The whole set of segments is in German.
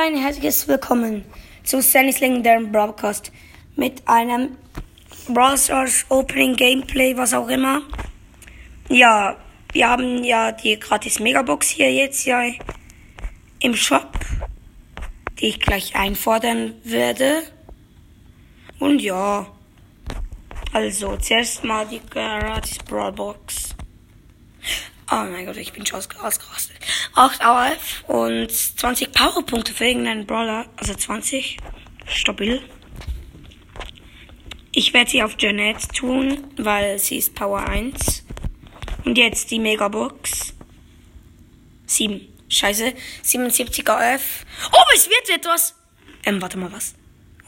ein herzliches Willkommen zu Sannys legendären Broadcast mit einem Brawl Stars Opening Gameplay, was auch immer. Ja, wir haben ja die gratis Megabox hier jetzt ja im Shop, die ich gleich einfordern werde. Und ja, also zuerst mal die gratis Brawl Box. Oh mein Gott, ich bin schon ausgerastet. 8 AF und 20 Powerpunkte für irgendeinen Brawler. Also 20. Stabil. Ich werde sie auf Janet tun, weil sie ist Power 1. Und jetzt die Megabox. 7. Scheiße. 77 AF. Oh, es wird etwas. Ähm, warte mal, was?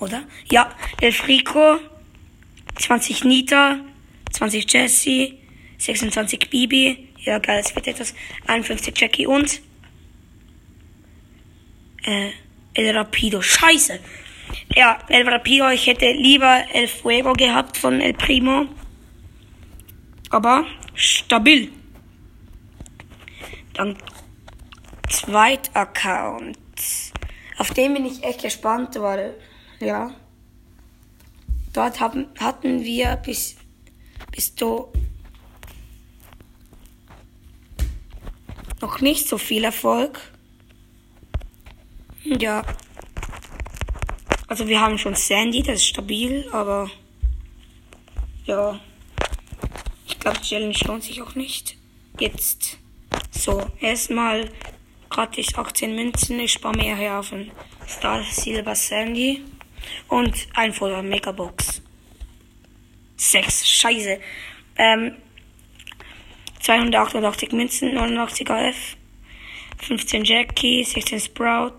Oder? Ja, Elfrico. 20 Nita. 20 Jessie. 26 Bibi. Ja, geil, es wird etwas. 51 Jackie und. Äh, El Rapido. Scheiße. Ja, El Rapido. Ich hätte lieber El Fuego gehabt von El Primo. Aber stabil. Dann zweit Account. Auf den bin ich echt gespannt, weil, ja. Dort haben, hatten wir bis, bis du noch nicht so viel Erfolg. Ja. Also wir haben schon Sandy, das ist stabil, aber ja. Ich glaube, Challenge lohnt sich auch nicht. Jetzt. So, erstmal gratis 18 Münzen. Ich spare mir hier auf ein Star Silver Sandy. Und ein Foto Megabox. 6. Scheiße. Ähm, 288 Münzen, 89 AF, 15 Jackie, 16 Sprout,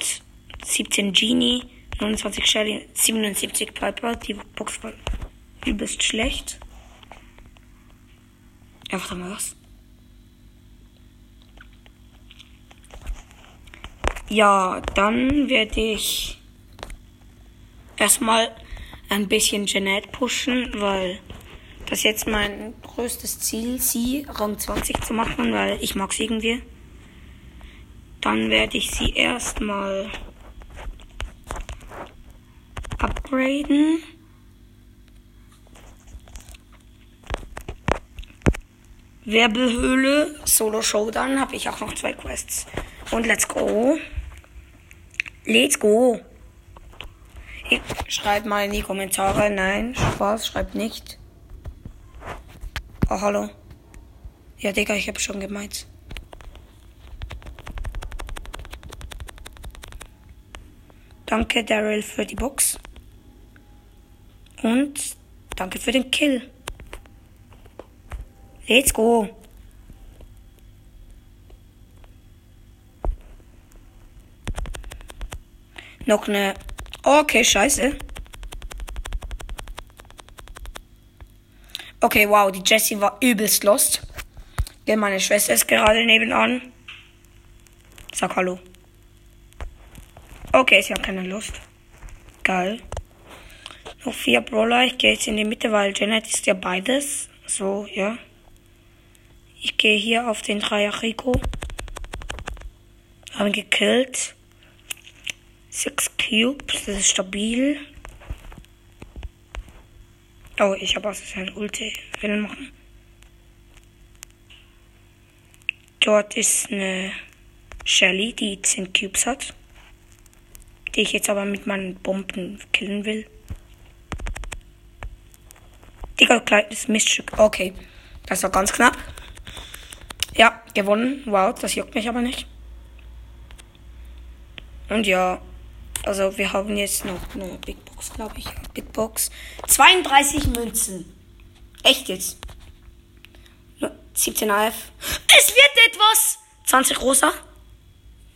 17 Genie, 29 Shelly, 77 Piper. Die Box war übelst schlecht. Einfach mal was. Ja, dann werde ich erstmal ein bisschen Jeanette pushen, weil das ist jetzt mein größtes Ziel, sie Rang 20 zu machen, weil ich mag sie irgendwie. Dann werde ich sie erstmal upgraden. Werbehöhle, Solo Showdown, habe ich auch noch zwei Quests. Und let's go. Let's go. Schreibt mal in die Kommentare. Nein, Spaß, schreibt nicht. Oh, hallo. Ja, Digga, ich hab schon gemeint. Danke, Daryl, für die Box. Und danke für den Kill. Let's go. Noch eine. Okay, scheiße. Okay, wow, die Jessie war übelst lost. Denn meine Schwester ist gerade nebenan. Sag Hallo. Okay, sie hat keine Lust. Geil. Noch vier Brawler. Ich gehe jetzt in die Mitte, weil Janet ist ja beides. So, ja. Ich gehe hier auf den Dreier Rico. Haben gekillt. Six Cubes, das ist stabil. Oh, ich habe sein Ulti will machen. Dort ist eine Shelly, die 10 Cubes hat. Die ich jetzt aber mit meinen Bomben killen will. Digga, kleines Miststück. Okay. Das war ganz knapp. Ja, gewonnen. Wow, das juckt mich aber nicht. Und ja, also wir haben jetzt noch eine Big Box, glaube ich. Big Box. 32 Münzen. Echt jetzt. 17 AF. Es wird etwas. 20 Rosa.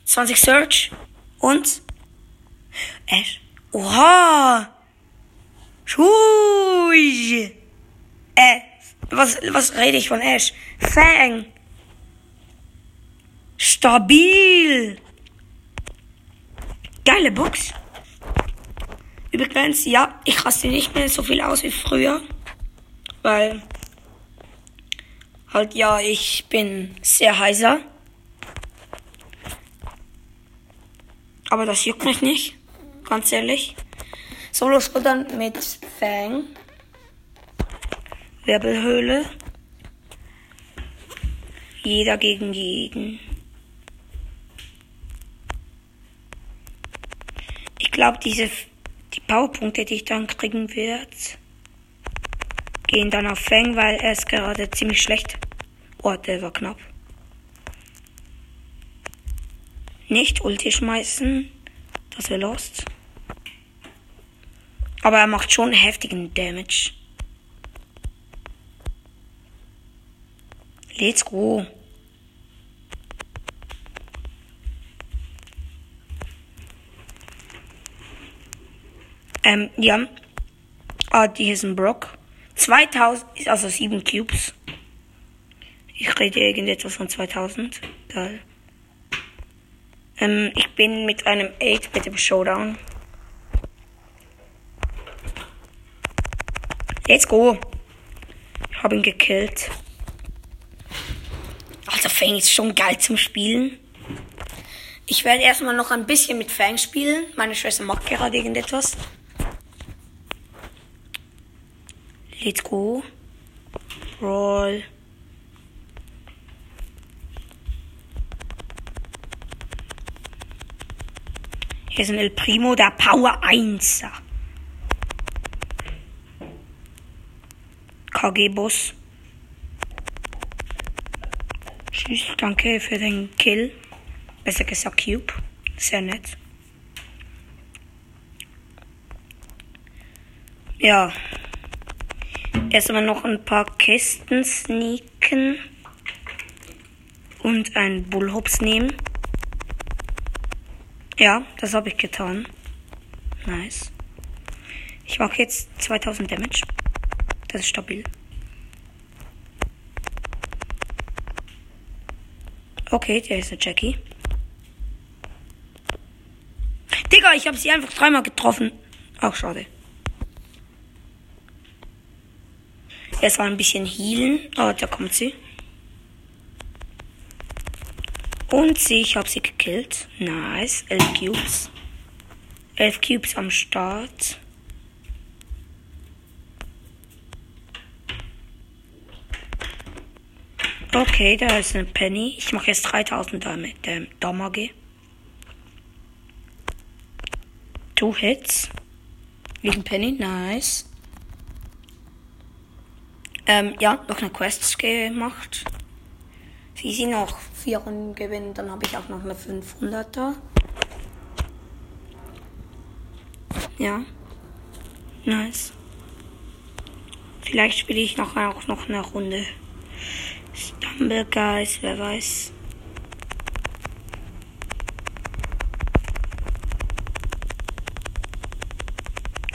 20 Search. Und Ash. Oha. Schui. Äh, was, was rede ich von Ash? Fang. Stabil. Geile Box. Übrigens, ja, ich raste nicht mehr so viel aus wie früher. Weil halt ja, ich bin sehr heiser. Aber das juckt mich nicht. Ganz ehrlich. Solo Showdown mit Fang. Wirbelhöhle. Jeder gegen jeden. Ich glaube, diese die Powerpunkte, die ich dann kriegen werde, gehen dann auf Fang, weil er ist gerade ziemlich schlecht. Oh, der war knapp. Nicht Ulti schmeißen. Das wäre lost. Aber er macht schon heftigen Damage. Let's go. Ähm, ja. Ah, die ist ein Brock. 2000, also 7 Cubes. Ich rede irgendetwas von 2000. Geil. Ähm, ich bin mit einem 8-Bit im Showdown. Let's go. Ich habe ihn gekillt. Also Fang ist schon geil zum Spielen. Ich werde erstmal noch ein bisschen mit Fang spielen. Meine Schwester macht gerade irgendetwas. Let's go. Roll. Hier ist ein El Primo, der Power 1. KG-Boss. Tschüss, danke für den Kill. Besser gesagt Cube. Sehr nett. Ja. Erstmal noch ein paar Kästen sneaken. Und ein Bullhops nehmen. Ja, das habe ich getan. Nice. Ich mache jetzt 2000 Damage. Das ist stabil. Okay, der ist eine Jackie. Digga, ich habe sie einfach dreimal getroffen. Auch schade. Erst mal ein bisschen healen. Oh, da kommt sie. Und sie, ich habe sie gekillt. Nice. 11 Cubes. 11 Cubes am Start. Okay, da ist eine Penny. Ich mache jetzt 3000 damit ähm, Damage. Two Hits. Wegen Penny, nice. Ähm, ja, noch eine Quest gemacht. Wie sie noch vier Runden gewinnen, dann habe ich auch noch eine 500er. Ja. Nice. Vielleicht spiele ich noch auch noch eine Runde. Stumble Guys, wer weiß.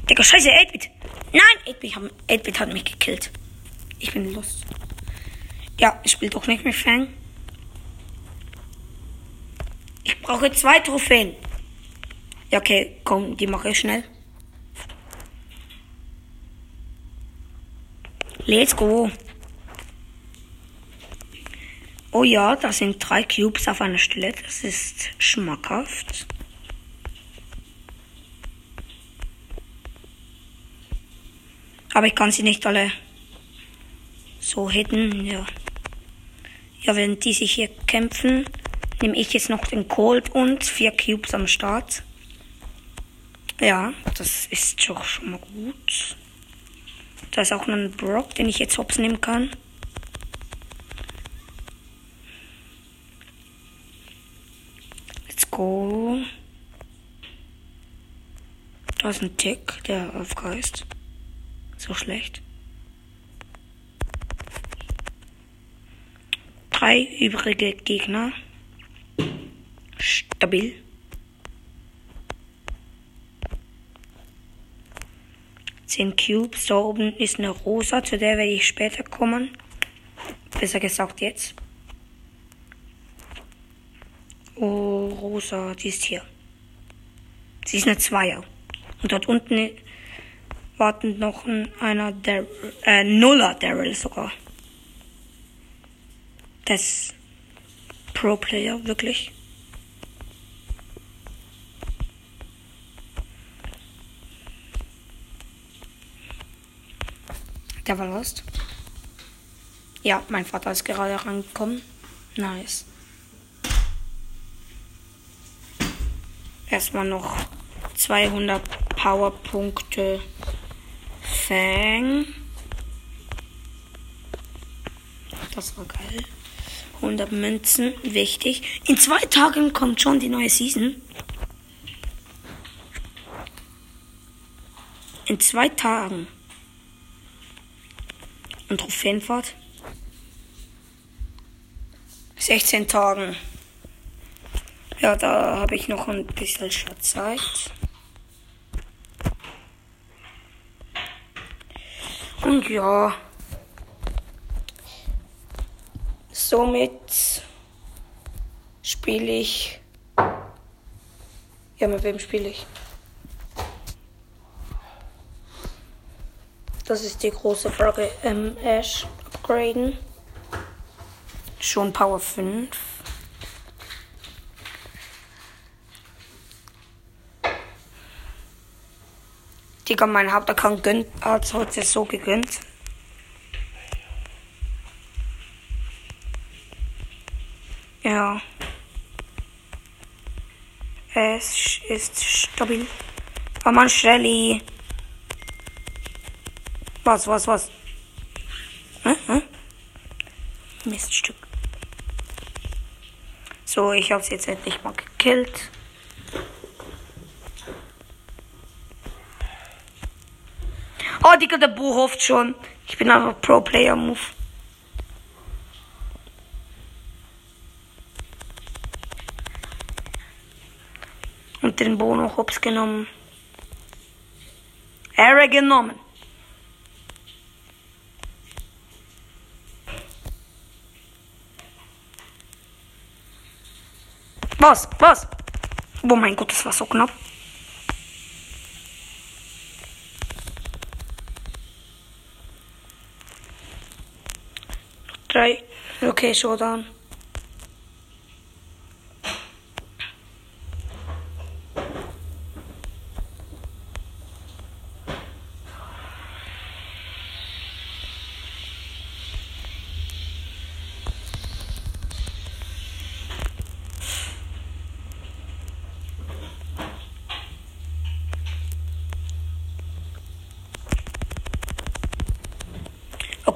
Digga, scheiße, 8-Bit. Nein, 8-Bit hat, hat mich gekillt. Ich bin lost. Ja, ich spiele doch nicht mit Fang. Ich brauche zwei Trophäen. Ja, okay, komm, die mache ich schnell. Let's go. Oh ja, da sind drei Cubes auf einer Stelle. Das ist schmackhaft. Aber ich kann sie nicht alle so hitten, ja. Ja, während die sich hier kämpfen, nehme ich jetzt noch den Cold und vier Cubes am Start. Ja, das ist doch schon mal gut. Da ist auch noch ein Brock, den ich jetzt hops nehmen kann. Let's go. Da ist ein Tick, der aufgeist. So schlecht. Drei übrige Gegner. Stabil. Zehn Cubes. Da oben ist eine Rosa, zu der werde ich später kommen. Besser gesagt jetzt. Oh, Rosa, die ist hier. Sie ist eine Zweier. Und dort unten wartet noch einer der äh, Nuller Daryl sogar als Pro-Player, wirklich. Der war lost. Ja, mein Vater ist gerade rangekommen. Nice. Erstmal noch 200 Powerpunkte Fang. Das war geil. 100 Münzen, wichtig. In zwei Tagen kommt schon die neue Season. In zwei Tagen. Und Trophäenfahrt? 16 Tagen. Ja, da habe ich noch ein bisschen Zeit. Und ja. Somit spiele ich. Ja, mit wem spiele ich? Das ist die große Frage. Ähm, Ash upgraden. Schon Power 5. Digga, mein Hauptaccount hat heute so gegönnt. Es ist stabil. Oh Mann, Shelly. Was, was, was? Hä? Hä? Miststück. So, ich hab's jetzt endlich mal gekillt. Oh, Digga, der Buch hofft schon. Ich bin einfach Pro-Player-Move. Den Bono hops genommen. Ehre genommen. Was? Was? Oh mein Gott, das war so knapp. Drei. Okay, Showdown.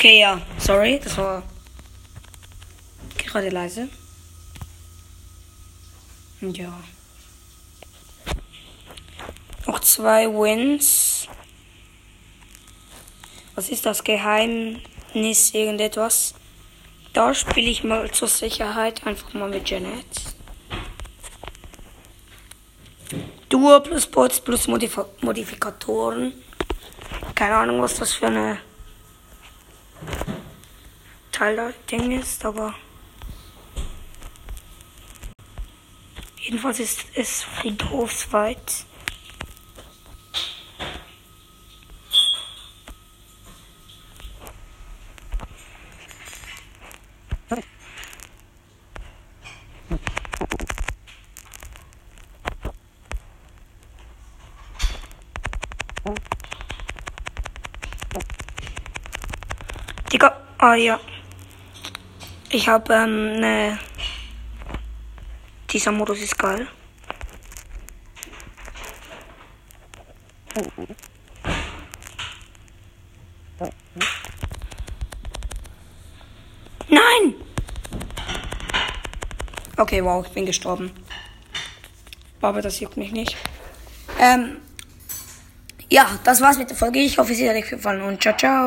Okay, ja. Sorry, das war gerade leise. Ja. Noch zwei Wins. Was ist das Geheimnis? Irgendetwas? Da spiele ich mal zur Sicherheit einfach mal mit Janet. Duo plus Bots plus Modif Modifikatoren. Keine Ahnung, was das für eine Teil da Ding ist, aber jedenfalls ist es friedhofsweit. Digga, ah ja. Ich habe ähm, ne. Dieser Modus ist geil. Nein! Okay, wow, ich bin gestorben. Aber das juckt mich nicht. Ähm, ja, das war's mit der Folge. Ich hoffe, sie hat euch gefallen und ciao, ciao.